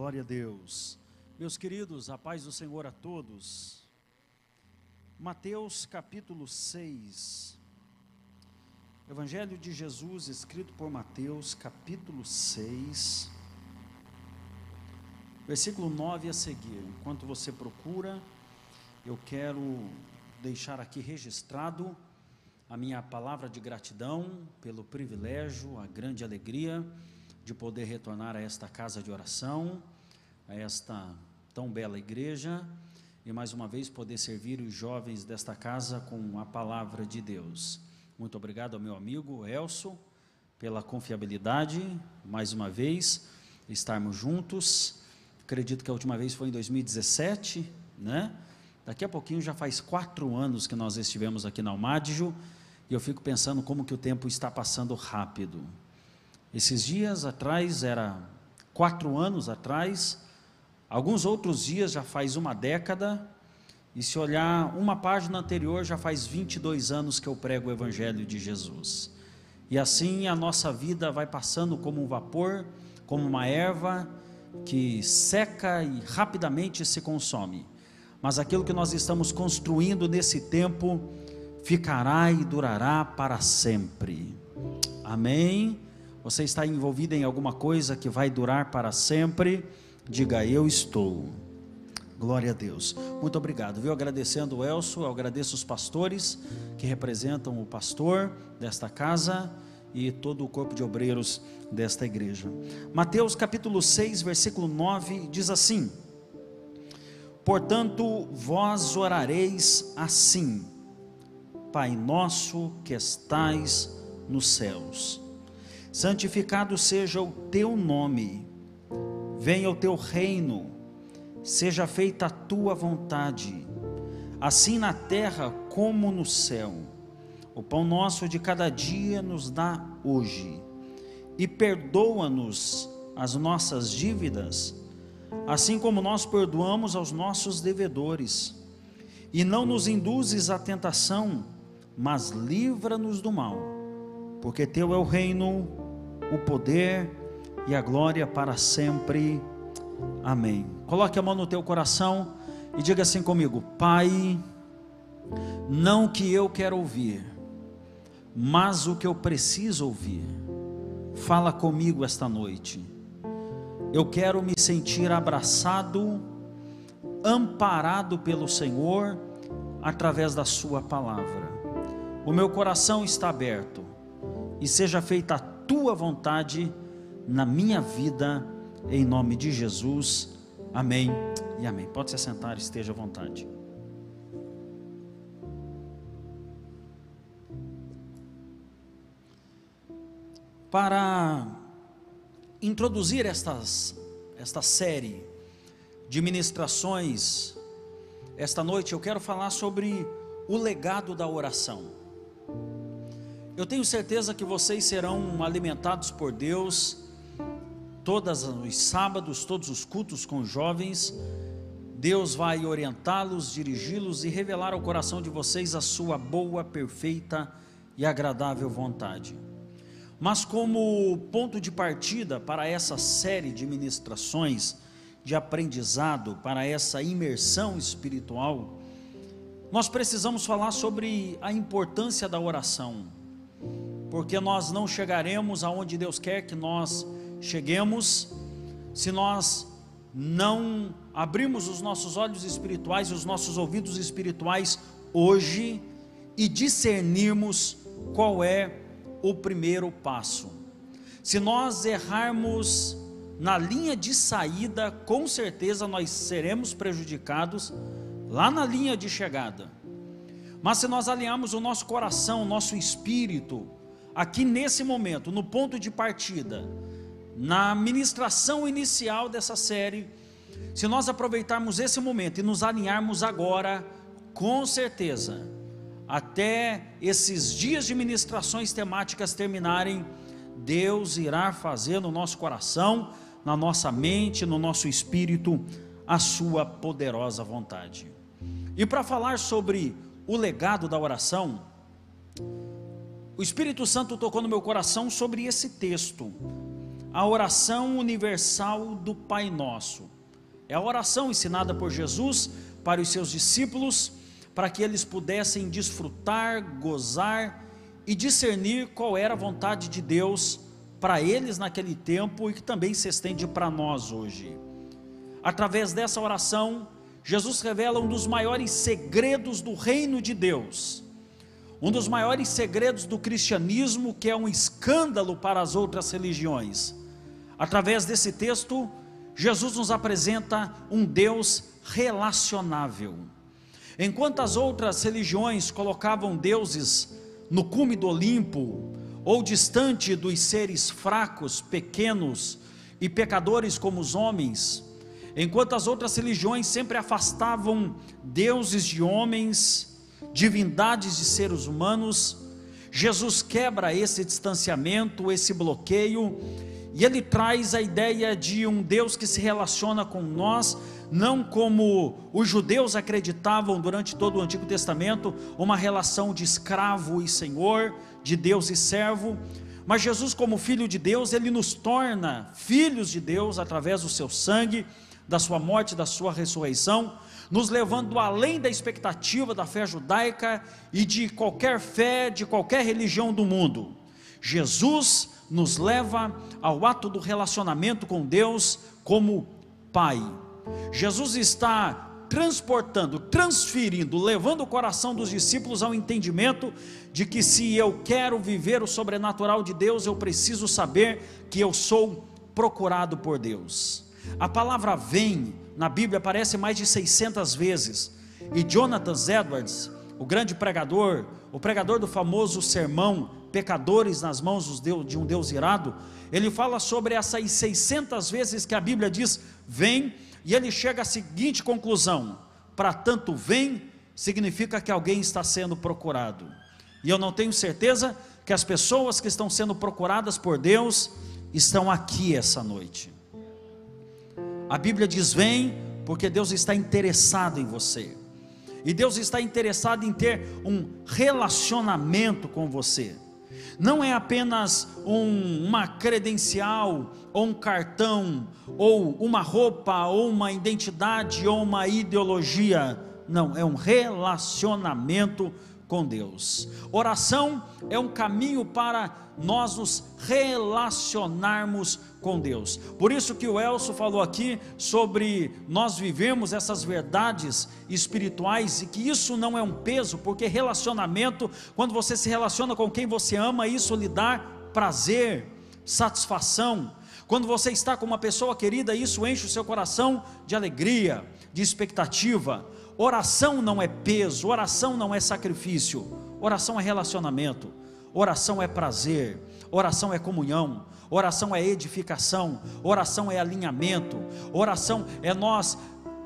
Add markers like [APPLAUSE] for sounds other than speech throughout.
Glória a Deus. Meus queridos, a paz do Senhor a todos. Mateus capítulo 6. Evangelho de Jesus, escrito por Mateus, capítulo 6. Versículo 9 a seguir. Enquanto você procura, eu quero deixar aqui registrado a minha palavra de gratidão pelo privilégio, a grande alegria de poder retornar a esta casa de oração, a esta tão bela igreja e mais uma vez poder servir os jovens desta casa com a palavra de Deus. Muito obrigado ao meu amigo Elso pela confiabilidade, mais uma vez, estarmos juntos. Acredito que a última vez foi em 2017, né? Daqui a pouquinho já faz quatro anos que nós estivemos aqui na Almadijo e eu fico pensando como que o tempo está passando rápido. Esses dias atrás, era quatro anos atrás, alguns outros dias já faz uma década, e se olhar uma página anterior, já faz 22 anos que eu prego o Evangelho de Jesus. E assim a nossa vida vai passando como um vapor, como uma erva que seca e rapidamente se consome. Mas aquilo que nós estamos construindo nesse tempo ficará e durará para sempre. Amém? Você está envolvido em alguma coisa que vai durar para sempre? Diga, eu estou. Glória a Deus. Muito obrigado. Viu? Agradecendo o Elso, eu agradeço os pastores que representam o pastor desta casa e todo o corpo de obreiros desta igreja. Mateus capítulo 6, versículo 9 diz assim: Portanto, vós orareis assim: Pai nosso que estais nos céus, santificado seja o teu nome, venha o teu reino, seja feita a tua vontade, assim na terra como no céu. O pão nosso de cada dia nos dá hoje, e perdoa-nos as nossas dívidas, assim como nós perdoamos aos nossos devedores. E não nos induzes à tentação, mas livra-nos do mal, porque teu é o reino, o poder e a glória para sempre. Amém. Coloque a mão no teu coração e diga assim comigo: Pai, não que eu quero ouvir, mas o que eu preciso ouvir. Fala comigo esta noite. Eu quero me sentir abraçado, amparado pelo Senhor através da Sua palavra o meu coração está aberto e seja feita a tua vontade na minha vida, em nome de Jesus. Amém e amém. Pode se sentar, esteja à vontade. Para introduzir estas, esta série de ministrações, esta noite eu quero falar sobre o legado da oração. Eu tenho certeza que vocês serão alimentados por Deus todos os sábados, todos os cultos com jovens. Deus vai orientá-los, dirigi-los e revelar ao coração de vocês a sua boa, perfeita e agradável vontade. Mas como ponto de partida para essa série de ministrações, de aprendizado, para essa imersão espiritual, nós precisamos falar sobre a importância da oração porque nós não chegaremos aonde Deus quer que nós cheguemos se nós não abrirmos os nossos olhos espirituais, os nossos ouvidos espirituais hoje e discernirmos qual é o primeiro passo. Se nós errarmos na linha de saída, com certeza nós seremos prejudicados lá na linha de chegada. Mas se nós alinharmos o nosso coração, o nosso espírito, aqui nesse momento, no ponto de partida, na ministração inicial dessa série, se nós aproveitarmos esse momento e nos alinharmos agora, com certeza, até esses dias de ministrações temáticas terminarem, Deus irá fazer no nosso coração, na nossa mente, no nosso espírito, a sua poderosa vontade. E para falar sobre o legado da oração, o Espírito Santo tocou no meu coração sobre esse texto. A oração universal do Pai Nosso. É a oração ensinada por Jesus para os seus discípulos, para que eles pudessem desfrutar, gozar e discernir qual era a vontade de Deus para eles naquele tempo e que também se estende para nós hoje. Através dessa oração, Jesus revela um dos maiores segredos do reino de Deus um dos maiores segredos do cristianismo, que é um escândalo para as outras religiões. Através desse texto, Jesus nos apresenta um Deus relacionável. Enquanto as outras religiões colocavam deuses no cume do Olimpo, ou distante dos seres fracos, pequenos e pecadores como os homens, enquanto as outras religiões sempre afastavam deuses de homens, divindades de seres humanos, Jesus quebra esse distanciamento, esse bloqueio, e ele traz a ideia de um Deus que se relaciona com nós, não como os judeus acreditavam durante todo o Antigo Testamento, uma relação de escravo e senhor, de Deus e servo, mas Jesus, como filho de Deus, ele nos torna filhos de Deus através do seu sangue, da sua morte, da sua ressurreição nos levando além da expectativa da fé judaica e de qualquer fé, de qualquer religião do mundo. Jesus nos leva ao ato do relacionamento com Deus como Pai. Jesus está transportando, transferindo, levando o coração dos discípulos ao entendimento de que se eu quero viver o sobrenatural de Deus, eu preciso saber que eu sou procurado por Deus. A palavra vem na Bíblia aparece mais de 600 vezes. E Jonathan Edwards, o grande pregador, o pregador do famoso sermão Pecadores nas mãos de um Deus irado, ele fala sobre essas 600 vezes que a Bíblia diz vem, e ele chega à seguinte conclusão: para tanto vem, significa que alguém está sendo procurado. E eu não tenho certeza que as pessoas que estão sendo procuradas por Deus estão aqui essa noite. A Bíblia diz: vem, porque Deus está interessado em você. E Deus está interessado em ter um relacionamento com você. Não é apenas um, uma credencial, ou um cartão, ou uma roupa, ou uma identidade, ou uma ideologia. Não, é um relacionamento com Deus. Oração é um caminho para nós nos relacionarmos com Deus. Por isso que o Elso falou aqui sobre nós vivemos essas verdades espirituais e que isso não é um peso, porque relacionamento, quando você se relaciona com quem você ama, isso lhe dá prazer, satisfação. Quando você está com uma pessoa querida, isso enche o seu coração de alegria, de expectativa. Oração não é peso, oração não é sacrifício, oração é relacionamento, oração é prazer, oração é comunhão, oração é edificação, oração é alinhamento, oração é nós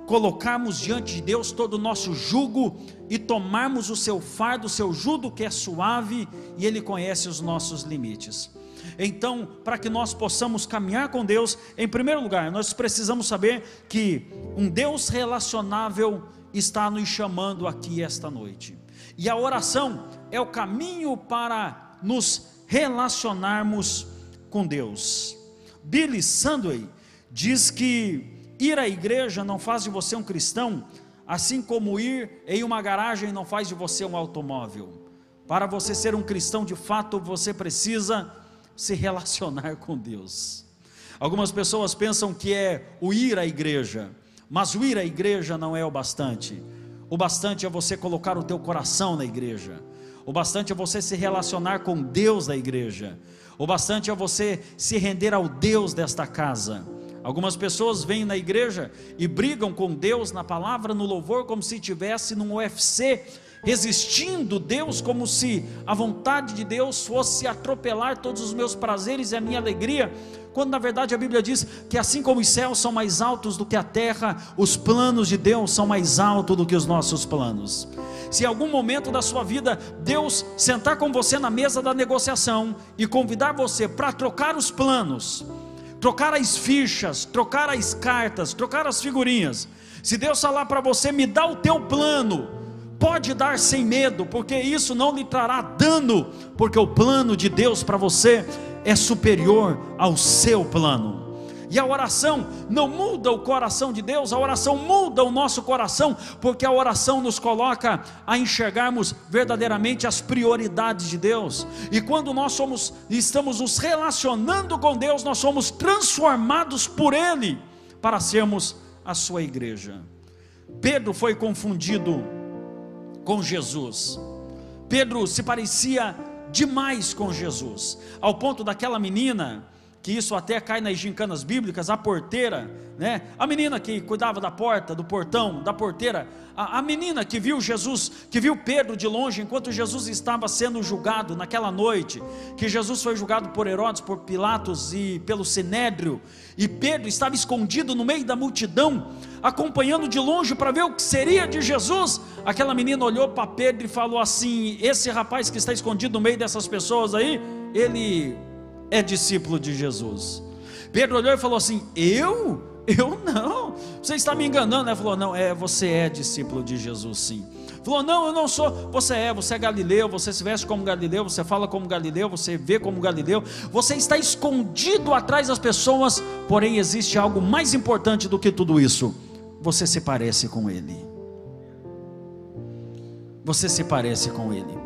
colocarmos diante de Deus todo o nosso jugo e tomarmos o seu fardo, o seu jugo que é suave e Ele conhece os nossos limites. Então, para que nós possamos caminhar com Deus, em primeiro lugar, nós precisamos saber que um Deus relacionável está nos chamando aqui esta noite. E a oração é o caminho para nos relacionarmos com Deus. Billy Sandway diz que ir à igreja não faz de você um cristão, assim como ir em uma garagem não faz de você um automóvel. Para você ser um cristão de fato, você precisa se relacionar com Deus. Algumas pessoas pensam que é o ir à igreja. Mas o ir à igreja não é o bastante. O bastante é você colocar o teu coração na igreja. O bastante é você se relacionar com Deus da igreja. O bastante é você se render ao Deus desta casa. Algumas pessoas vêm na igreja e brigam com Deus na palavra, no louvor, como se estivesse num UFC, resistindo Deus, como se a vontade de Deus fosse atropelar todos os meus prazeres e a minha alegria quando na verdade a Bíblia diz que assim como os céus são mais altos do que a terra, os planos de Deus são mais altos do que os nossos planos. Se em algum momento da sua vida Deus sentar com você na mesa da negociação e convidar você para trocar os planos, trocar as fichas, trocar as cartas, trocar as figurinhas, se Deus falar para você, me dá o teu plano, pode dar sem medo, porque isso não lhe trará dano, porque o plano de Deus para você é superior ao seu plano. E a oração não muda o coração de Deus, a oração muda o nosso coração, porque a oração nos coloca a enxergarmos verdadeiramente as prioridades de Deus. E quando nós somos estamos nos relacionando com Deus, nós somos transformados por ele para sermos a sua igreja. Pedro foi confundido com Jesus. Pedro se parecia demais com Jesus, ao ponto daquela menina que isso até cai nas gincanas bíblicas, a porteira, né? A menina que cuidava da porta, do portão, da porteira, a, a, menina que viu Jesus, que viu Pedro de longe, enquanto Jesus estava sendo julgado naquela noite, que Jesus foi julgado por Herodes, por Pilatos e pelo Sinédrio, e Pedro estava escondido no meio da multidão, acompanhando de longe para ver o que seria de Jesus. Aquela menina olhou para Pedro e falou assim: Esse rapaz que está escondido no meio dessas pessoas aí, ele é discípulo de Jesus. Pedro olhou e falou assim: Eu? Eu não. Você está me enganando, né? Falou: Não, é, você é discípulo de Jesus, sim. Falou: Não, eu não sou. Você é, você é galileu, você se veste como galileu, você fala como galileu, você vê como galileu. Você está escondido atrás das pessoas, porém existe algo mais importante do que tudo isso. Você se parece com ele. Você se parece com ele.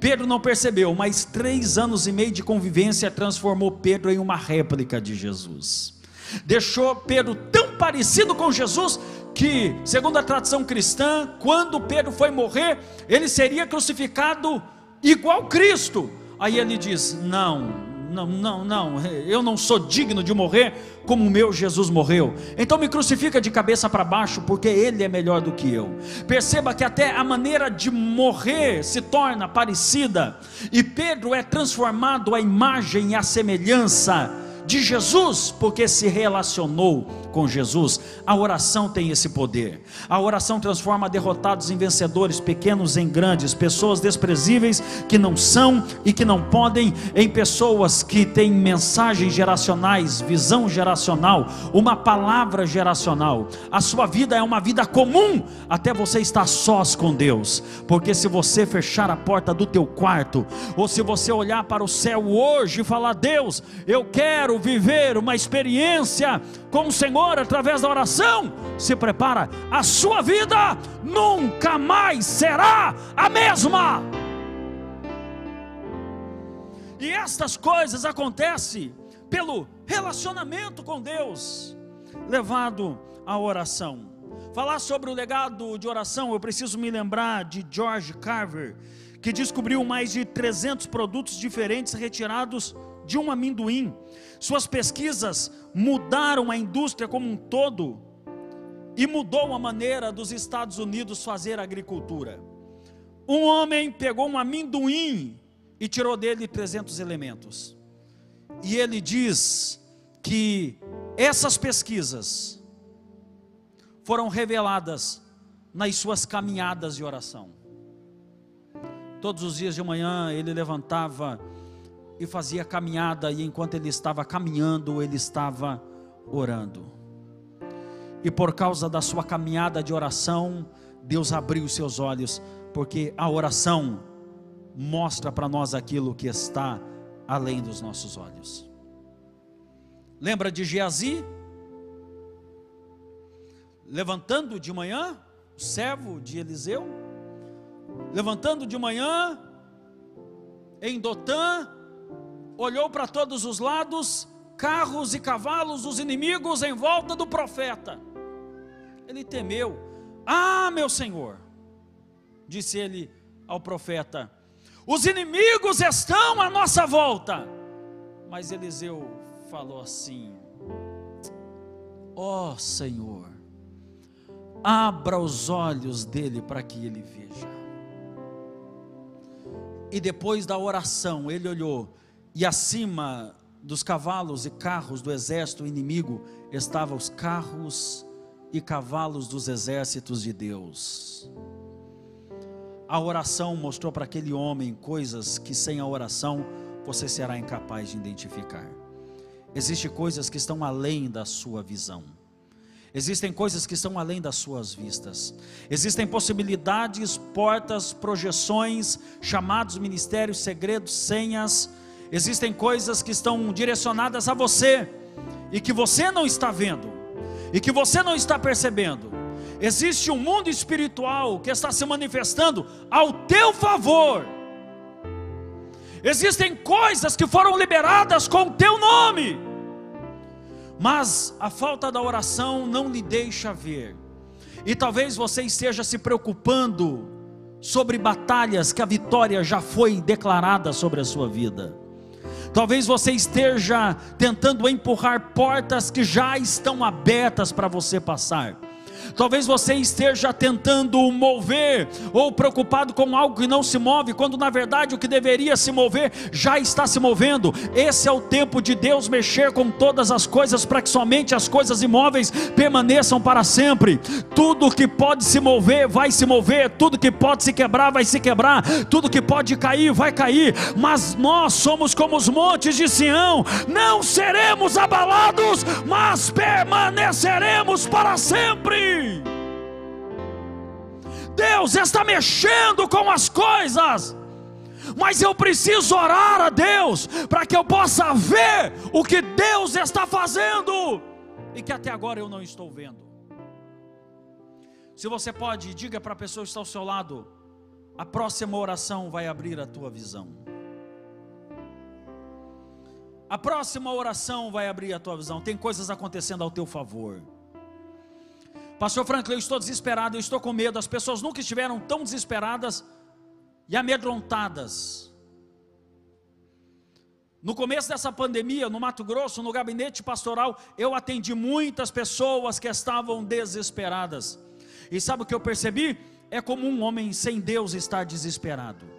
Pedro não percebeu, mas três anos e meio de convivência transformou Pedro em uma réplica de Jesus. Deixou Pedro tão parecido com Jesus que, segundo a tradição cristã, quando Pedro foi morrer, ele seria crucificado igual Cristo. Aí ele diz: Não, não, não, não, eu não sou digno de morrer como o meu Jesus morreu. Então me crucifica de cabeça para baixo, porque Ele é melhor do que eu. Perceba que até a maneira de morrer se torna parecida, e Pedro é transformado à imagem e à semelhança de Jesus, porque se relacionou com Jesus. A oração tem esse poder. A oração transforma derrotados em vencedores, pequenos em grandes, pessoas desprezíveis que não são e que não podem, em pessoas que têm mensagens geracionais, visão geracional, uma palavra geracional. A sua vida é uma vida comum até você estar sós com Deus. Porque se você fechar a porta do teu quarto, ou se você olhar para o céu hoje e falar: "Deus, eu quero viver uma experiência com o Senhor através da oração, se prepara, a sua vida nunca mais será a mesma. E estas coisas acontecem pelo relacionamento com Deus, levado à oração. Falar sobre o legado de oração, eu preciso me lembrar de George Carver, que descobriu mais de 300 produtos diferentes retirados de um amendoim. Suas pesquisas mudaram a indústria como um todo e mudou a maneira dos Estados Unidos fazer agricultura. Um homem pegou um amendoim e tirou dele 300 elementos. E ele diz que essas pesquisas foram reveladas nas suas caminhadas de oração. Todos os dias de manhã ele levantava e fazia caminhada, e enquanto ele estava caminhando, ele estava orando. E por causa da sua caminhada de oração, Deus abriu os seus olhos, porque a oração mostra para nós aquilo que está além dos nossos olhos. Lembra de Geazi? Levantando de manhã, o servo de Eliseu, levantando de manhã, em Dotã, olhou para todos os lados, carros e cavalos dos inimigos em volta do profeta. Ele temeu. Ah, meu senhor, disse ele ao profeta: os inimigos estão à nossa volta. Mas Eliseu falou assim: Ó oh, Senhor, abra os olhos dele para que ele veja. E depois da oração, ele olhou e acima dos cavalos e carros do exército inimigo estavam os carros e cavalos dos exércitos de Deus. A oração mostrou para aquele homem coisas que sem a oração você será incapaz de identificar. Existem coisas que estão além da sua visão. Existem coisas que estão além das suas vistas. Existem possibilidades, portas, projeções, chamados, ministérios, segredos, senhas Existem coisas que estão direcionadas a você e que você não está vendo e que você não está percebendo. Existe um mundo espiritual que está se manifestando ao teu favor. Existem coisas que foram liberadas com o teu nome, mas a falta da oração não lhe deixa ver. E talvez você esteja se preocupando sobre batalhas que a vitória já foi declarada sobre a sua vida. Talvez você esteja tentando empurrar portas que já estão abertas para você passar. Talvez você esteja tentando mover ou preocupado com algo que não se move, quando na verdade o que deveria se mover já está se movendo. Esse é o tempo de Deus mexer com todas as coisas para que somente as coisas imóveis permaneçam para sempre. Tudo que pode se mover vai se mover, tudo que pode se quebrar vai se quebrar, tudo que pode cair vai cair, mas nós somos como os montes de Sião, não seremos abalados, mas permaneceremos para sempre. Deus está mexendo com as coisas, mas eu preciso orar a Deus para que eu possa ver o que Deus está fazendo e que até agora eu não estou vendo. Se você pode, diga para a pessoa que está ao seu lado: a próxima oração vai abrir a tua visão. A próxima oração vai abrir a tua visão. Tem coisas acontecendo ao teu favor. Pastor Franklin, eu estou desesperado, eu estou com medo. As pessoas nunca estiveram tão desesperadas e amedrontadas. No começo dessa pandemia, no Mato Grosso, no gabinete pastoral, eu atendi muitas pessoas que estavam desesperadas. E sabe o que eu percebi? É como um homem sem Deus estar desesperado.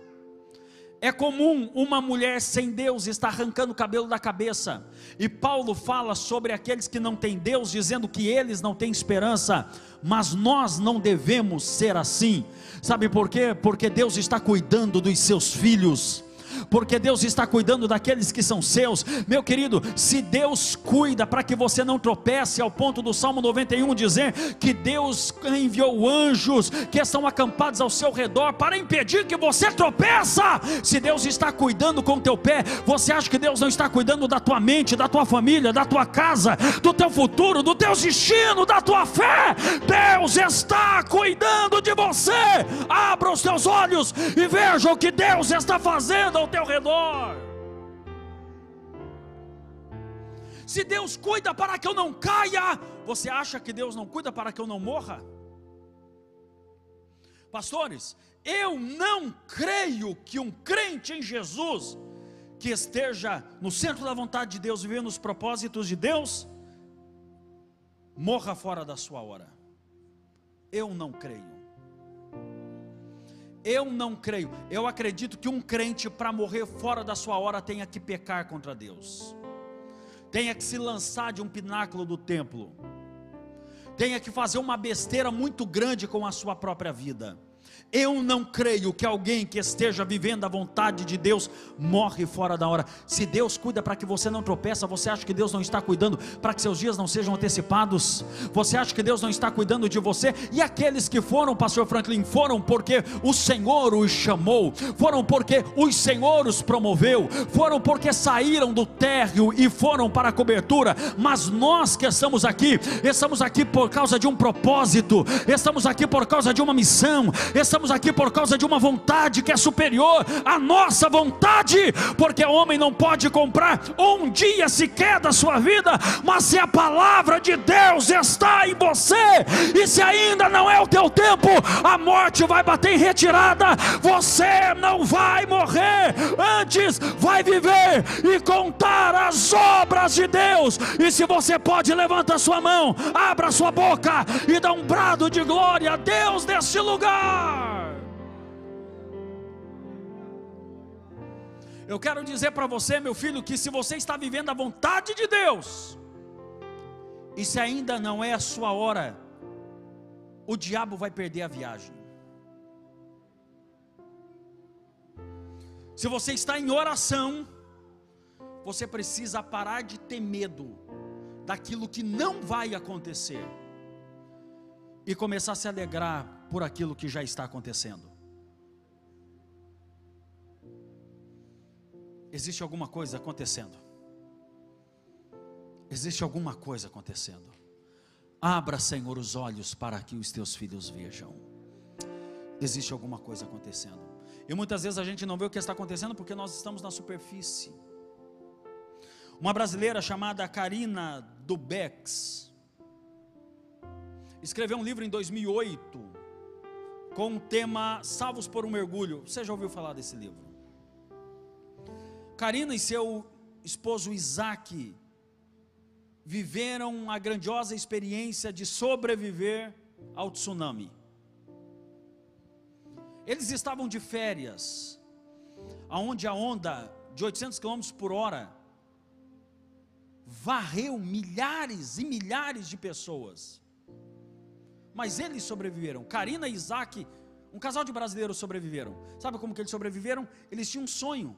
É comum uma mulher sem Deus estar arrancando o cabelo da cabeça. E Paulo fala sobre aqueles que não têm Deus, dizendo que eles não têm esperança, mas nós não devemos ser assim. Sabe por quê? Porque Deus está cuidando dos seus filhos porque Deus está cuidando daqueles que são seus. Meu querido, se Deus cuida para que você não tropece, ao ponto do Salmo 91 dizer que Deus enviou anjos que estão acampados ao seu redor para impedir que você tropeça. Se Deus está cuidando com o teu pé, você acha que Deus não está cuidando da tua mente, da tua família, da tua casa, do teu futuro, do teu destino, da tua fé? Deus está cuidando de você. Abra os teus olhos e veja o que Deus está fazendo ao teu redor. Se Deus cuida para que eu não caia, você acha que Deus não cuida para que eu não morra? Pastores, eu não creio que um crente em Jesus, que esteja no centro da vontade de Deus, vivendo os propósitos de Deus, morra fora da sua hora. Eu não creio. Eu não creio. Eu acredito que um crente, para morrer fora da sua hora, tenha que pecar contra Deus, tenha que se lançar de um pináculo do templo, tenha que fazer uma besteira muito grande com a sua própria vida. Eu não creio que alguém que esteja vivendo a vontade de Deus morre fora da hora. Se Deus cuida para que você não tropeça, você acha que Deus não está cuidando para que seus dias não sejam antecipados? Você acha que Deus não está cuidando de você? E aqueles que foram, pastor Franklin, foram porque o Senhor os chamou, foram porque o Senhor os promoveu, foram porque saíram do térreo e foram para a cobertura. Mas nós que estamos aqui, estamos aqui por causa de um propósito, estamos aqui por causa de uma missão, estamos aqui por causa de uma vontade que é superior à nossa vontade, porque o homem não pode comprar um dia sequer da sua vida, mas se a palavra de Deus está em você, e se ainda não é o teu tempo, a morte vai bater em retirada, você não vai morrer, antes vai viver e contar as de Deus. E se você pode, levanta sua mão, abra sua boca e dá um brado de glória a Deus neste lugar. Eu quero dizer para você, meu filho, que se você está vivendo a vontade de Deus, e se ainda não é a sua hora, o diabo vai perder a viagem. Se você está em oração, você precisa parar de ter medo daquilo que não vai acontecer e começar a se alegrar por aquilo que já está acontecendo. Existe alguma coisa acontecendo. Existe alguma coisa acontecendo. Abra, Senhor, os olhos para que os teus filhos vejam. Existe alguma coisa acontecendo. E muitas vezes a gente não vê o que está acontecendo porque nós estamos na superfície. Uma brasileira chamada Karina Dubex escreveu um livro em 2008 com o tema Salvos por um Mergulho. Você já ouviu falar desse livro? Karina e seu esposo Isaac viveram a grandiosa experiência de sobreviver ao tsunami. Eles estavam de férias, aonde a onda de 800 km por hora varreu milhares e milhares de pessoas. Mas eles sobreviveram. Karina e Isaac, um casal de brasileiros sobreviveram. Sabe como que eles sobreviveram? Eles tinham um sonho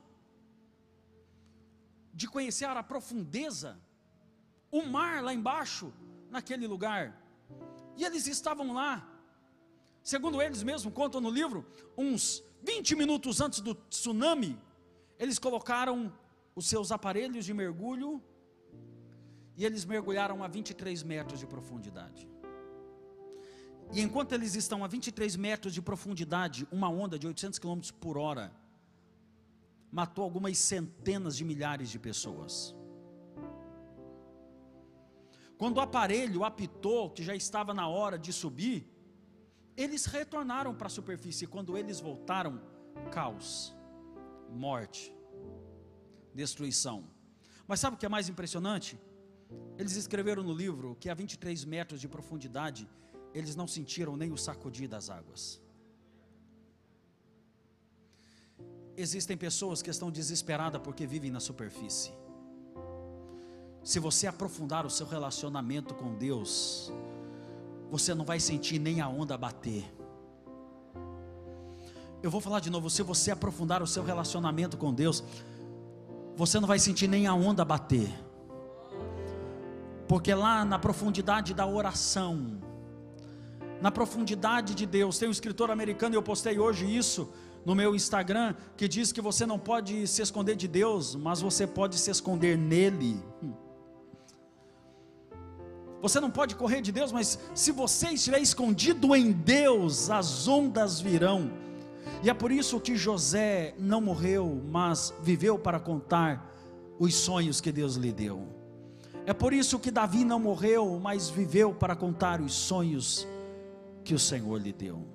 de conhecer a profundeza o mar lá embaixo, naquele lugar. E eles estavam lá. Segundo eles mesmos contam no livro, uns 20 minutos antes do tsunami, eles colocaram os seus aparelhos de mergulho e eles mergulharam a 23 metros de profundidade. E enquanto eles estão a 23 metros de profundidade, uma onda de 800 km por hora matou algumas centenas de milhares de pessoas. Quando o aparelho apitou que já estava na hora de subir, eles retornaram para a superfície. Quando eles voltaram, caos, morte, destruição. Mas sabe o que é mais impressionante? Eles escreveram no livro que a 23 metros de profundidade, eles não sentiram nem o sacudir das águas. Existem pessoas que estão desesperadas porque vivem na superfície se você aprofundar o seu relacionamento com Deus, você não vai sentir nem a onda bater. Eu vou falar de novo, se você aprofundar o seu relacionamento com Deus, você não vai sentir nem a onda bater. Porque lá na profundidade da oração, na profundidade de Deus, tem um escritor americano, e eu postei hoje isso no meu Instagram, que diz que você não pode se esconder de Deus, mas você pode se esconder nele. Você não pode correr de Deus, mas se você estiver escondido em Deus, as ondas virão. E é por isso que José não morreu, mas viveu para contar os sonhos que Deus lhe deu. É por isso que Davi não morreu, mas viveu para contar os sonhos que o Senhor lhe deu.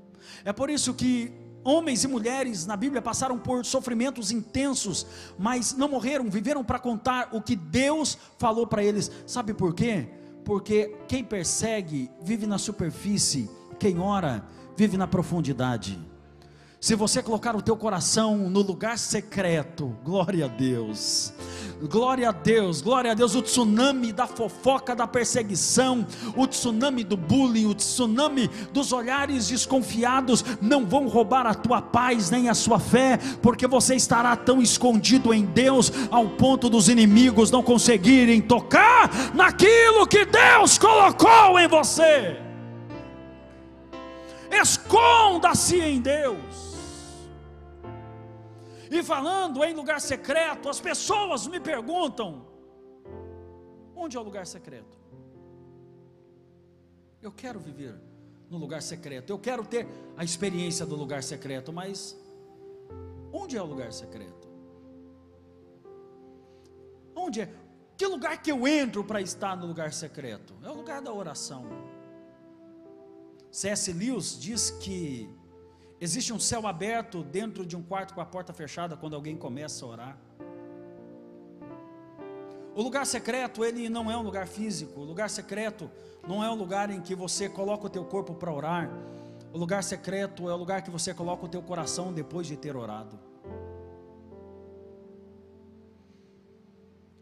É por isso que homens e mulheres na Bíblia passaram por sofrimentos intensos, mas não morreram, viveram para contar o que Deus falou para eles. Sabe por quê? porque quem persegue vive na superfície, quem ora vive na profundidade. Se você colocar o teu coração no lugar secreto, glória a Deus. Glória a Deus, glória a Deus. O tsunami da fofoca, da perseguição, o tsunami do bullying, o tsunami dos olhares desconfiados não vão roubar a tua paz nem a sua fé, porque você estará tão escondido em Deus ao ponto dos inimigos não conseguirem tocar naquilo que Deus colocou em você. Esconda-se em Deus. E falando em lugar secreto, as pessoas me perguntam: onde é o lugar secreto? Eu quero viver no lugar secreto, eu quero ter a experiência do lugar secreto, mas onde é o lugar secreto? Onde é? Que lugar que eu entro para estar no lugar secreto? É o lugar da oração. C.S. Lewis diz que Existe um céu aberto dentro de um quarto com a porta fechada quando alguém começa a orar. O lugar secreto, ele não é um lugar físico. O lugar secreto não é um lugar em que você coloca o teu corpo para orar. O lugar secreto é o lugar que você coloca o teu coração depois de ter orado.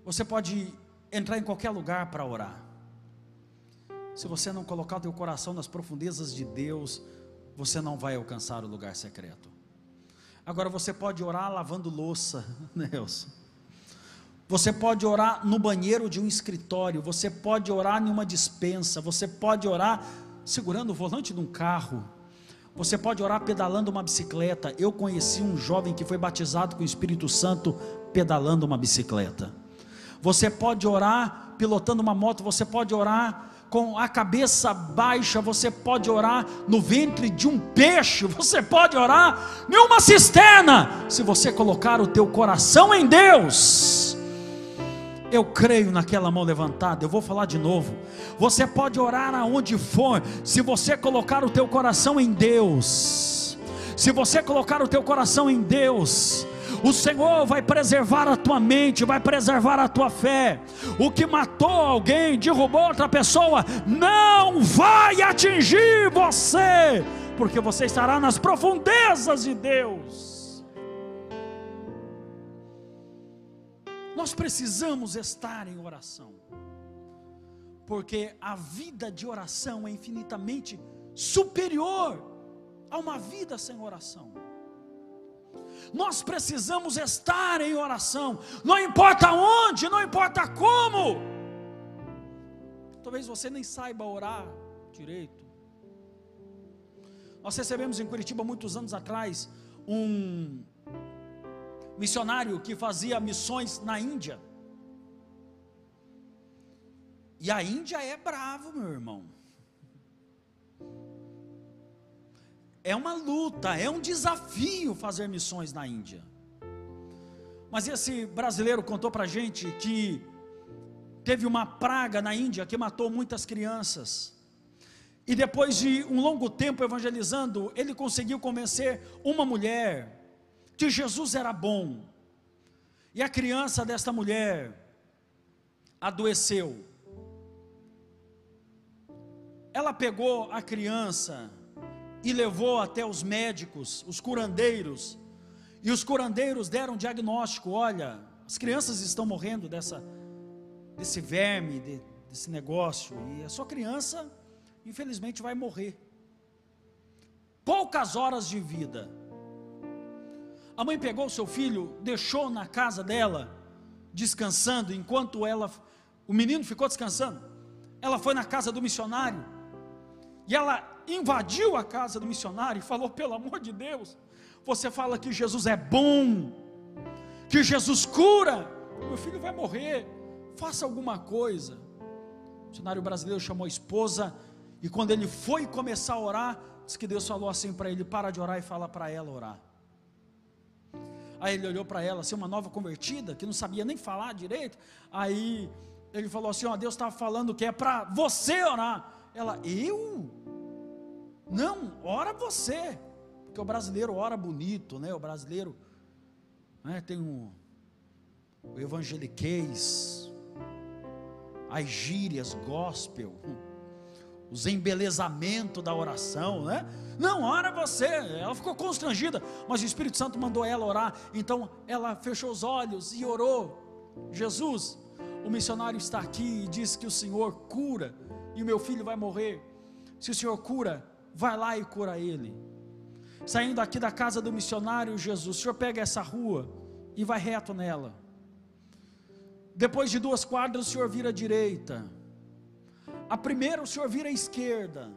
Você pode entrar em qualquer lugar para orar. Se você não colocar o teu coração nas profundezas de Deus, você não vai alcançar o lugar secreto. Agora você pode orar lavando louça, [LAUGHS] Nelson. Você pode orar no banheiro de um escritório, você pode orar em uma dispensa, você pode orar segurando o volante de um carro. Você pode orar pedalando uma bicicleta. Eu conheci um jovem que foi batizado com o Espírito Santo pedalando uma bicicleta. Você pode orar pilotando uma moto, você pode orar com a cabeça baixa, você pode orar no ventre de um peixe, você pode orar em uma cisterna, se você colocar o teu coração em Deus. Eu creio naquela mão levantada, eu vou falar de novo. Você pode orar aonde for, se você colocar o teu coração em Deus. Se você colocar o teu coração em Deus, o Senhor vai preservar a tua mente, vai preservar a tua fé. O que matou alguém, derrubou outra pessoa, não vai atingir você, porque você estará nas profundezas de Deus. Nós precisamos estar em oração, porque a vida de oração é infinitamente superior a uma vida sem oração. Nós precisamos estar em oração, não importa onde, não importa como. Talvez você nem saiba orar direito. Nós recebemos em Curitiba muitos anos atrás um missionário que fazia missões na Índia. E a Índia é bravo, meu irmão. É uma luta, é um desafio fazer missões na Índia. Mas esse brasileiro contou para gente que teve uma praga na Índia que matou muitas crianças. E depois de um longo tempo evangelizando, ele conseguiu convencer uma mulher que Jesus era bom. E a criança desta mulher adoeceu. Ela pegou a criança e levou até os médicos, os curandeiros, e os curandeiros deram diagnóstico: olha, as crianças estão morrendo dessa, desse verme, de, desse negócio, e a sua criança, infelizmente, vai morrer. Poucas horas de vida. A mãe pegou o seu filho, deixou na casa dela, descansando, enquanto ela, o menino ficou descansando. Ela foi na casa do missionário, e ela invadiu a casa do missionário e falou: pelo amor de Deus, você fala que Jesus é bom, que Jesus cura, meu filho vai morrer, faça alguma coisa. O missionário brasileiro chamou a esposa, e quando ele foi começar a orar, disse que Deus falou assim para ele: para de orar e fala para ela orar. Aí ele olhou para ela, assim, uma nova convertida, que não sabia nem falar direito. Aí ele falou assim: Ó, Deus estava falando que é para você orar. Ela, eu? Não, ora você. Porque o brasileiro ora bonito, né? O brasileiro né, tem um, o evangeliquez, as gírias gospel, [LAUGHS] os embelezamentos da oração, né? Não, ora você. Ela ficou constrangida, mas o Espírito Santo mandou ela orar. Então ela fechou os olhos e orou. Jesus, o missionário está aqui e diz que o Senhor cura e o meu filho vai morrer. Se o Senhor cura, vai lá e cura ele. Saindo aqui da casa do missionário Jesus, o senhor pega essa rua e vai reto nela. Depois de duas quadras, o senhor vira à direita. A primeira, o senhor vira à esquerda.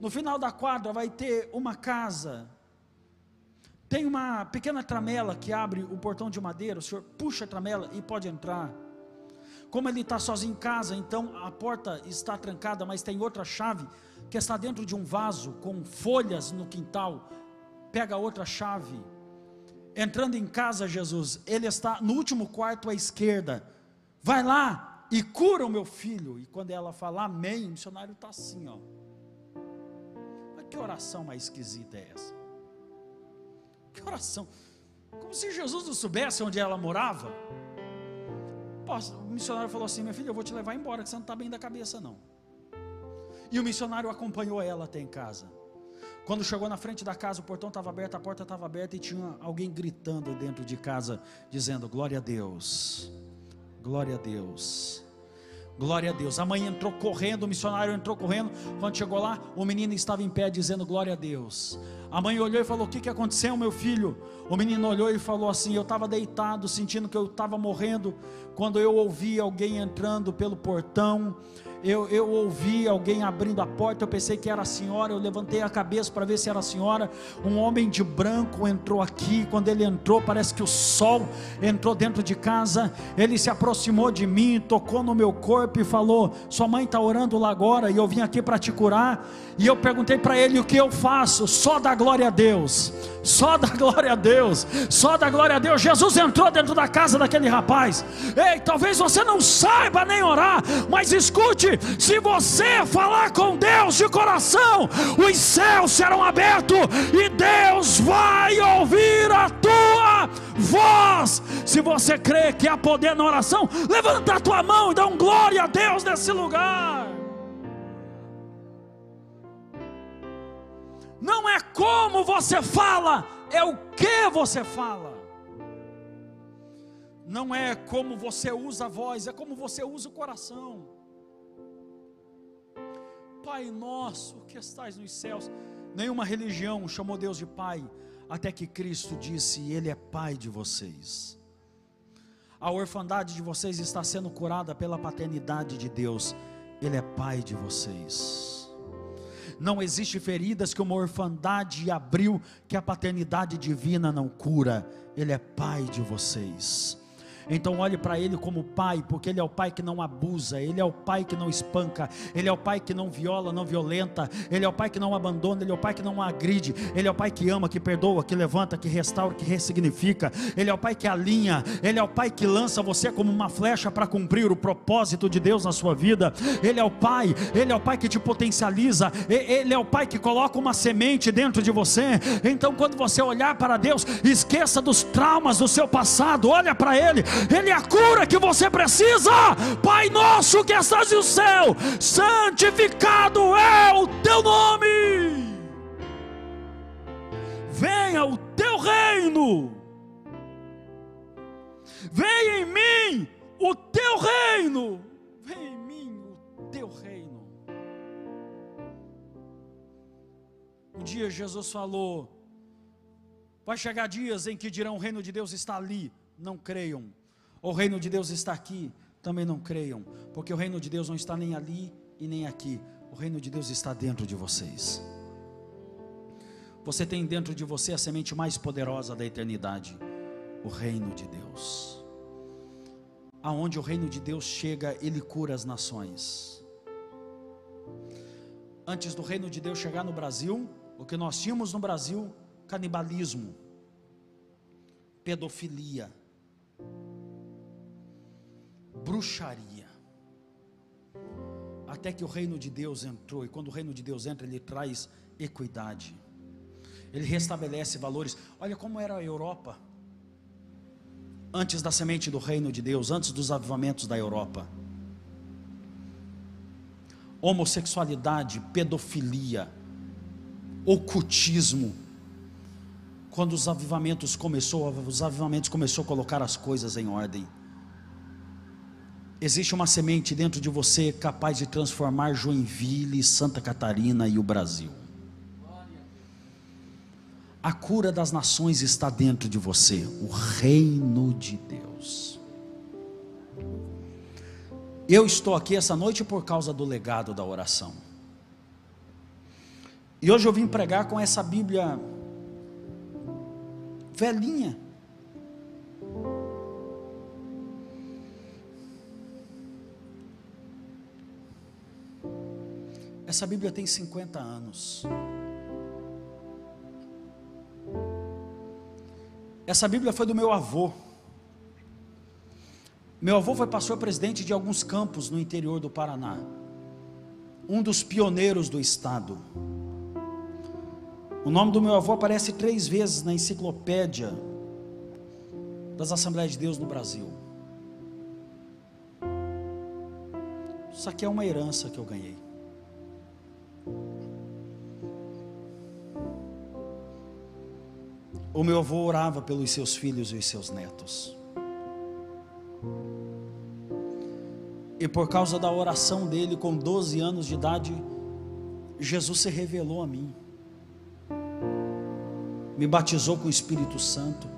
No final da quadra vai ter uma casa. Tem uma pequena tramela que abre o portão de madeira. O senhor puxa a tramela e pode entrar. Como ele está sozinho em casa, então a porta está trancada, mas tem outra chave que está dentro de um vaso com folhas no quintal, pega outra chave. Entrando em casa, Jesus, ele está no último quarto à esquerda. Vai lá e cura o meu filho. E quando ela fala amém, o missionário está assim, ó. Mas que oração mais esquisita é essa? Que oração? Como se Jesus não soubesse onde ela morava. O missionário falou assim: Meu filho, eu vou te levar embora, que você não está bem da cabeça, não. E o missionário acompanhou ela até em casa. Quando chegou na frente da casa, o portão estava aberto, a porta estava aberta e tinha alguém gritando dentro de casa, dizendo: Glória a Deus, glória a Deus. Glória a Deus. A mãe entrou correndo, o missionário entrou correndo. Quando chegou lá, o menino estava em pé dizendo glória a Deus. A mãe olhou e falou: O que, que aconteceu, meu filho? O menino olhou e falou assim: Eu estava deitado, sentindo que eu estava morrendo, quando eu ouvi alguém entrando pelo portão eu, eu ouvi alguém abrindo a porta, eu pensei que era a senhora, eu levantei a cabeça para ver se era a senhora. Um homem de branco entrou aqui, quando ele entrou, parece que o sol entrou dentro de casa. Ele se aproximou de mim, tocou no meu corpo e falou: Sua mãe está orando lá agora, e eu vim aqui para te curar. E eu perguntei para ele o que eu faço, só da glória a Deus, só da glória a Deus, só da glória a Deus. Jesus entrou dentro da casa daquele rapaz. Ei, talvez você não saiba nem orar, mas escute se você falar com Deus de coração, os céus serão abertos e Deus vai ouvir a tua voz. Se você crê que há poder na oração, levanta a tua mão e dá um glória a Deus nesse lugar. Não é como você fala, é o que você fala. Não é como você usa a voz, é como você usa o coração. Pai nosso que estás nos céus. Nenhuma religião chamou Deus de Pai, até que Cristo disse: Ele é Pai de vocês. A orfandade de vocês está sendo curada pela paternidade de Deus, Ele é Pai de vocês. Não existe feridas que uma orfandade abriu que a paternidade divina não cura, Ele é Pai de vocês. Então olhe para Ele como Pai, porque Ele é o Pai que não abusa, Ele é o Pai que não espanca, Ele é o Pai que não viola, não violenta, Ele é o Pai que não abandona, Ele é o Pai que não agride, Ele é o Pai que ama, que perdoa, que levanta, que restaura, que ressignifica, Ele é o Pai que alinha, Ele é o Pai que lança você como uma flecha para cumprir o propósito de Deus na sua vida, Ele é o Pai, Ele é o Pai que te potencializa, Ele é o Pai que coloca uma semente dentro de você. Então, quando você olhar para Deus, esqueça dos traumas do seu passado, olha para Ele, ele é a cura que você precisa. Pai nosso que estás no céu, santificado é o teu nome. Venha o teu reino. Venha em mim o teu reino. Venha em mim o teu reino. Um dia Jesus falou: Vai chegar dias em que dirão: O reino de Deus está ali. Não creiam. O reino de Deus está aqui, também não creiam, porque o reino de Deus não está nem ali e nem aqui. O reino de Deus está dentro de vocês. Você tem dentro de você a semente mais poderosa da eternidade, o reino de Deus. Aonde o reino de Deus chega, ele cura as nações. Antes do reino de Deus chegar no Brasil, o que nós tínhamos no Brasil, canibalismo, pedofilia, bruxaria. Até que o reino de Deus entrou, e quando o reino de Deus entra, ele traz equidade, ele restabelece valores. Olha como era a Europa, antes da semente do reino de Deus, antes dos avivamentos da Europa. Homossexualidade, pedofilia, ocultismo. Quando os avivamentos começou, os avivamentos começou a colocar as coisas em ordem. Existe uma semente dentro de você capaz de transformar Joinville, Santa Catarina e o Brasil. A cura das nações está dentro de você, o reino de Deus. Eu estou aqui essa noite por causa do legado da oração. E hoje eu vim pregar com essa Bíblia velhinha Essa Bíblia tem 50 anos. Essa Bíblia foi do meu avô. Meu avô foi pastor presidente de alguns campos no interior do Paraná. Um dos pioneiros do estado. O nome do meu avô aparece três vezes na enciclopédia das Assembleias de Deus no Brasil. Isso aqui é uma herança que eu ganhei. O meu avô orava pelos seus filhos e os seus netos. E por causa da oração dele, com 12 anos de idade, Jesus se revelou a mim. Me batizou com o Espírito Santo.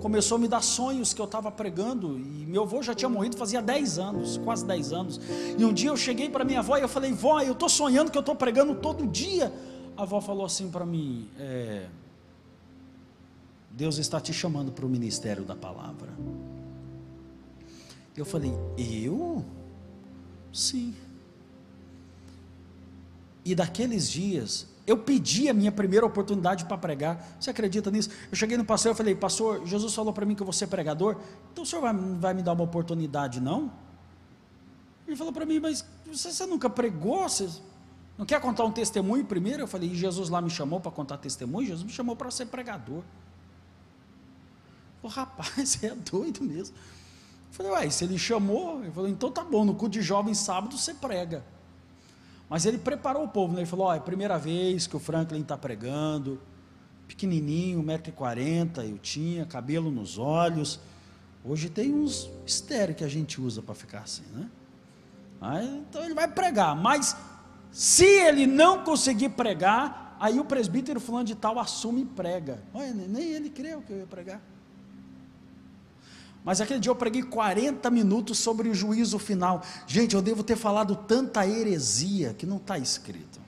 começou a me dar sonhos que eu estava pregando, e meu avô já tinha morrido fazia 10 anos, quase 10 anos. E um dia eu cheguei para minha avó e eu falei: Vó, eu estou sonhando que eu estou pregando todo dia. A avó falou assim para mim: é, Deus está te chamando para o ministério da palavra. Eu falei: Eu? Sim. E daqueles dias, eu pedi a minha primeira oportunidade para pregar. Você acredita nisso? Eu cheguei no pastor e falei, pastor, Jesus falou para mim que eu vou ser pregador. Então o senhor vai, vai me dar uma oportunidade, não? Ele falou para mim, mas você, você, nunca pregou? Você não quer contar um testemunho primeiro? Eu falei, Jesus lá me chamou para contar testemunho? Jesus me chamou para ser pregador. Falei, rapaz, [LAUGHS] você é doido mesmo. Eu falei, uai, se ele chamou, ele falou, então tá bom, no culto de jovens sábado você prega. Mas ele preparou o povo, né? ele falou: ó, é a primeira vez que o Franklin está pregando, pequenininho, 1,40m eu tinha, cabelo nos olhos. Hoje tem uns estéreo que a gente usa para ficar assim, né? Aí, então ele vai pregar, mas se ele não conseguir pregar, aí o presbítero fulano de tal assume e prega. Olha, nem ele creu que eu ia pregar. Mas aquele dia eu preguei 40 minutos sobre o juízo final. Gente, eu devo ter falado tanta heresia que não está escrito.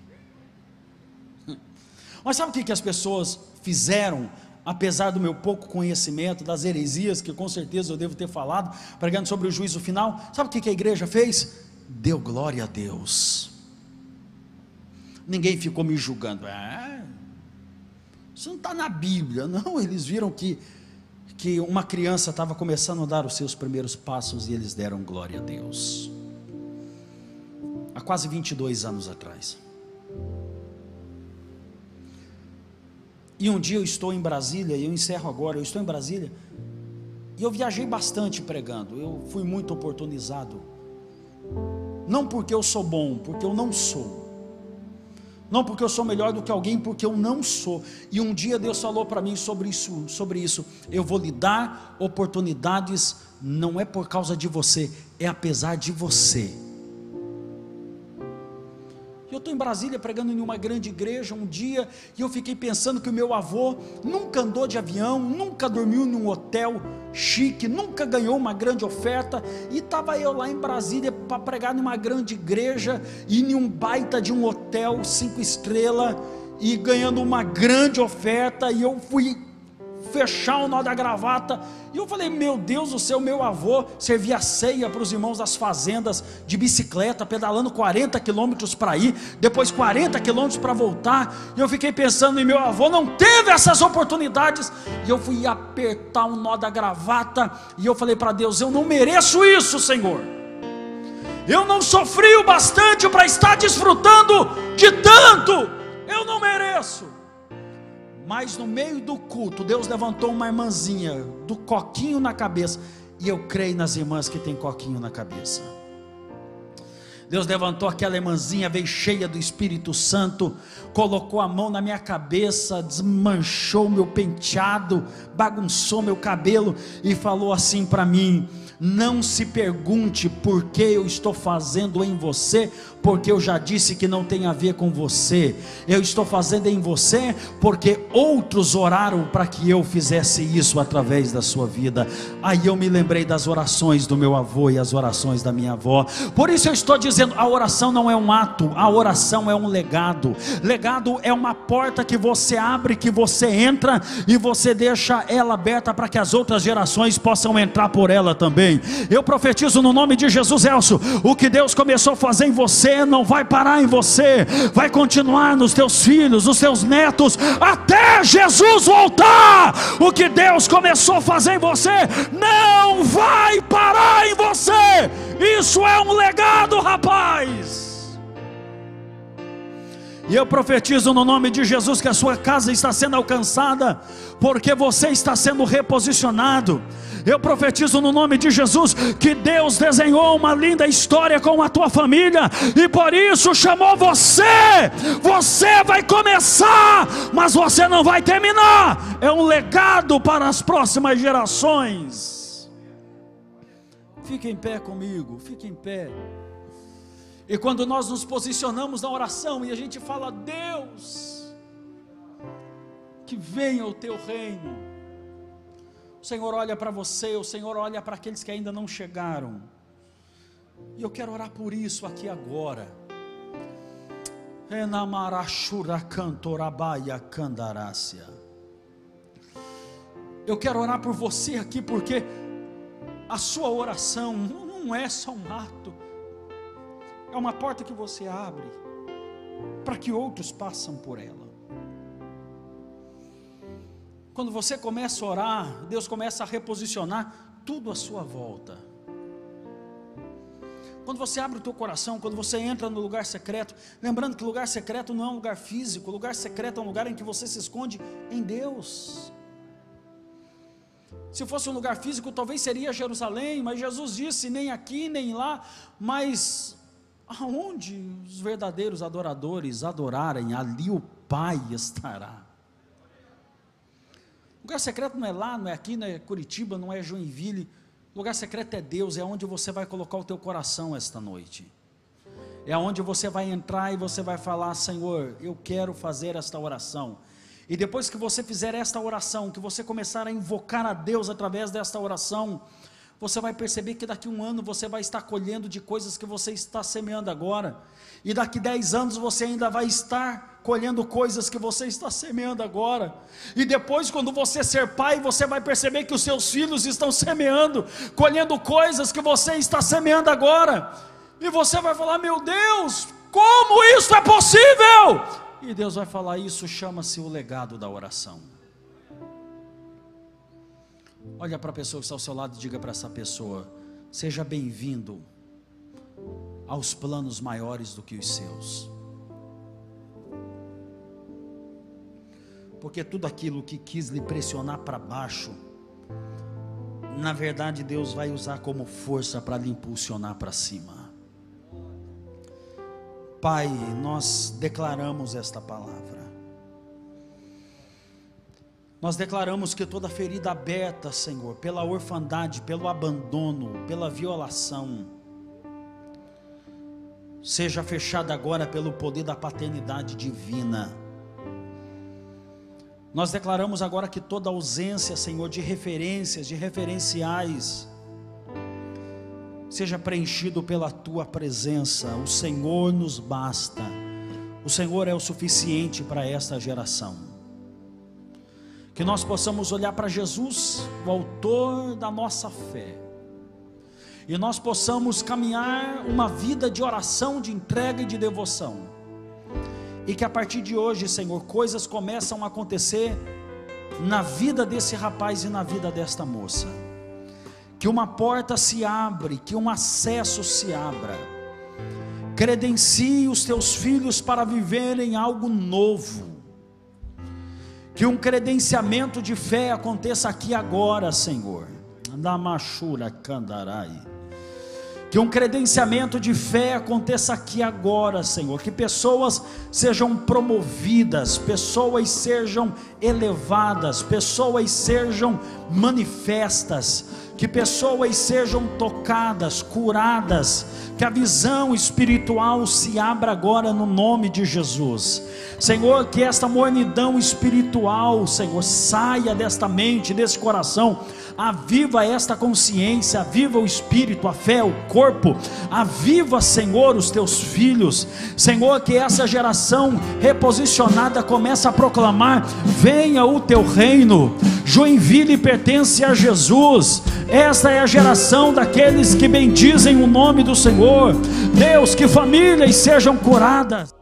[LAUGHS] Mas sabe o que, que as pessoas fizeram, apesar do meu pouco conhecimento, das heresias que com certeza eu devo ter falado, pregando sobre o juízo final? Sabe o que, que a igreja fez? Deu glória a Deus. Ninguém ficou me julgando. É, isso não está na Bíblia. Não, eles viram que que uma criança estava começando a dar os seus primeiros passos e eles deram glória a Deus. Há quase 22 anos atrás. E um dia eu estou em Brasília, e eu encerro agora, eu estou em Brasília, e eu viajei bastante pregando, eu fui muito oportunizado. Não porque eu sou bom, porque eu não sou. Não porque eu sou melhor do que alguém, porque eu não sou. E um dia Deus falou para mim sobre isso, sobre isso. Eu vou lhe dar oportunidades, não é por causa de você, é apesar de você. Eu estou em Brasília pregando em uma grande igreja um dia e eu fiquei pensando que o meu avô nunca andou de avião, nunca dormiu em um hotel chique, nunca ganhou uma grande oferta e estava eu lá em Brasília para pregar numa grande igreja e em um baita de um hotel cinco estrelas e ganhando uma grande oferta e eu fui fechar o nó da gravata. E eu falei: Meu Deus do céu, meu avô servia ceia para os irmãos das fazendas de bicicleta, pedalando 40 quilômetros para ir, depois 40 quilômetros para voltar. E eu fiquei pensando: e meu avô não teve essas oportunidades. E eu fui apertar o nó da gravata. E eu falei para Deus: Eu não mereço isso, Senhor. Eu não sofri o bastante para estar desfrutando de tanto. Eu não mereço. Mas no meio do culto, Deus levantou uma irmãzinha do coquinho na cabeça. E eu creio nas irmãs que tem coquinho na cabeça. Deus levantou aquela irmãzinha, veio cheia do Espírito Santo, colocou a mão na minha cabeça, desmanchou meu penteado, bagunçou meu cabelo e falou assim para mim: Não se pergunte por que eu estou fazendo em você porque eu já disse que não tem a ver com você. Eu estou fazendo em você porque outros oraram para que eu fizesse isso através da sua vida. Aí eu me lembrei das orações do meu avô e as orações da minha avó. Por isso eu estou dizendo, a oração não é um ato, a oração é um legado. Legado é uma porta que você abre, que você entra e você deixa ela aberta para que as outras gerações possam entrar por ela também. Eu profetizo no nome de Jesus Elso, o que Deus começou a fazer em você você não vai parar em você, vai continuar nos teus filhos, nos teus netos, até Jesus voltar. O que Deus começou a fazer em você não vai parar em você. Isso é um legado, rapaz. E eu profetizo no nome de Jesus que a sua casa está sendo alcançada, porque você está sendo reposicionado. Eu profetizo no nome de Jesus que Deus desenhou uma linda história com a tua família e por isso chamou você. Você vai começar, mas você não vai terminar. É um legado para as próximas gerações. Fique em pé comigo, fique em pé. E quando nós nos posicionamos na oração e a gente fala, Deus, que venha o teu reino, o Senhor olha para você, o Senhor olha para aqueles que ainda não chegaram. E eu quero orar por isso aqui agora. Cantorabaia. Eu quero orar por você aqui porque a sua oração não é só um ato, é uma porta que você abre para que outros passem por ela. Quando você começa a orar, Deus começa a reposicionar tudo à sua volta. Quando você abre o teu coração, quando você entra no lugar secreto, lembrando que lugar secreto não é um lugar físico, lugar secreto é um lugar em que você se esconde em Deus. Se fosse um lugar físico, talvez seria Jerusalém, mas Jesus disse: nem aqui, nem lá, mas aonde os verdadeiros adoradores adorarem, ali o Pai estará. Lugar secreto não é lá, não é aqui, não é Curitiba, não é Joinville. Lugar secreto é Deus, é onde você vai colocar o teu coração esta noite. É onde você vai entrar e você vai falar: Senhor, eu quero fazer esta oração. E depois que você fizer esta oração, que você começar a invocar a Deus através desta oração, você vai perceber que daqui a um ano você vai estar colhendo de coisas que você está semeando agora, e daqui dez anos você ainda vai estar colhendo coisas que você está semeando agora, e depois, quando você ser pai, você vai perceber que os seus filhos estão semeando, colhendo coisas que você está semeando agora, e você vai falar: Meu Deus, como isso é possível? E Deus vai falar: Isso chama-se o legado da oração. Olha para a pessoa que está ao seu lado e diga para essa pessoa: seja bem-vindo aos planos maiores do que os seus. Porque tudo aquilo que quis lhe pressionar para baixo, na verdade Deus vai usar como força para lhe impulsionar para cima. Pai, nós declaramos esta palavra. Nós declaramos que toda ferida aberta, Senhor, pela orfandade, pelo abandono, pela violação, seja fechada agora pelo poder da paternidade divina. Nós declaramos agora que toda ausência, Senhor, de referências, de referenciais, seja preenchido pela tua presença. O Senhor nos basta. O Senhor é o suficiente para esta geração que nós possamos olhar para Jesus, o autor da nossa fé, e nós possamos caminhar uma vida de oração, de entrega e de devoção, e que a partir de hoje, Senhor, coisas começam a acontecer na vida desse rapaz e na vida desta moça, que uma porta se abre, que um acesso se abra, credencie os teus filhos para viverem algo novo, que um credenciamento de fé aconteça aqui agora, Senhor. Namashura Kandarai. Que um credenciamento de fé aconteça aqui agora, Senhor. Que pessoas sejam promovidas, pessoas sejam elevadas, pessoas sejam manifestas, que pessoas sejam tocadas, curadas, que a visão espiritual se abra agora no nome de Jesus. Senhor, que esta mornidão espiritual, Senhor, saia desta mente, desse coração, aviva esta consciência, aviva o espírito, a fé, o corpo, aviva, Senhor, os teus filhos, Senhor, que essa geração reposicionada comece a proclamar: venha o teu reino. Joinville pertence a Jesus. Esta é a geração daqueles que bendizem o nome do Senhor. Deus, que famílias sejam curadas.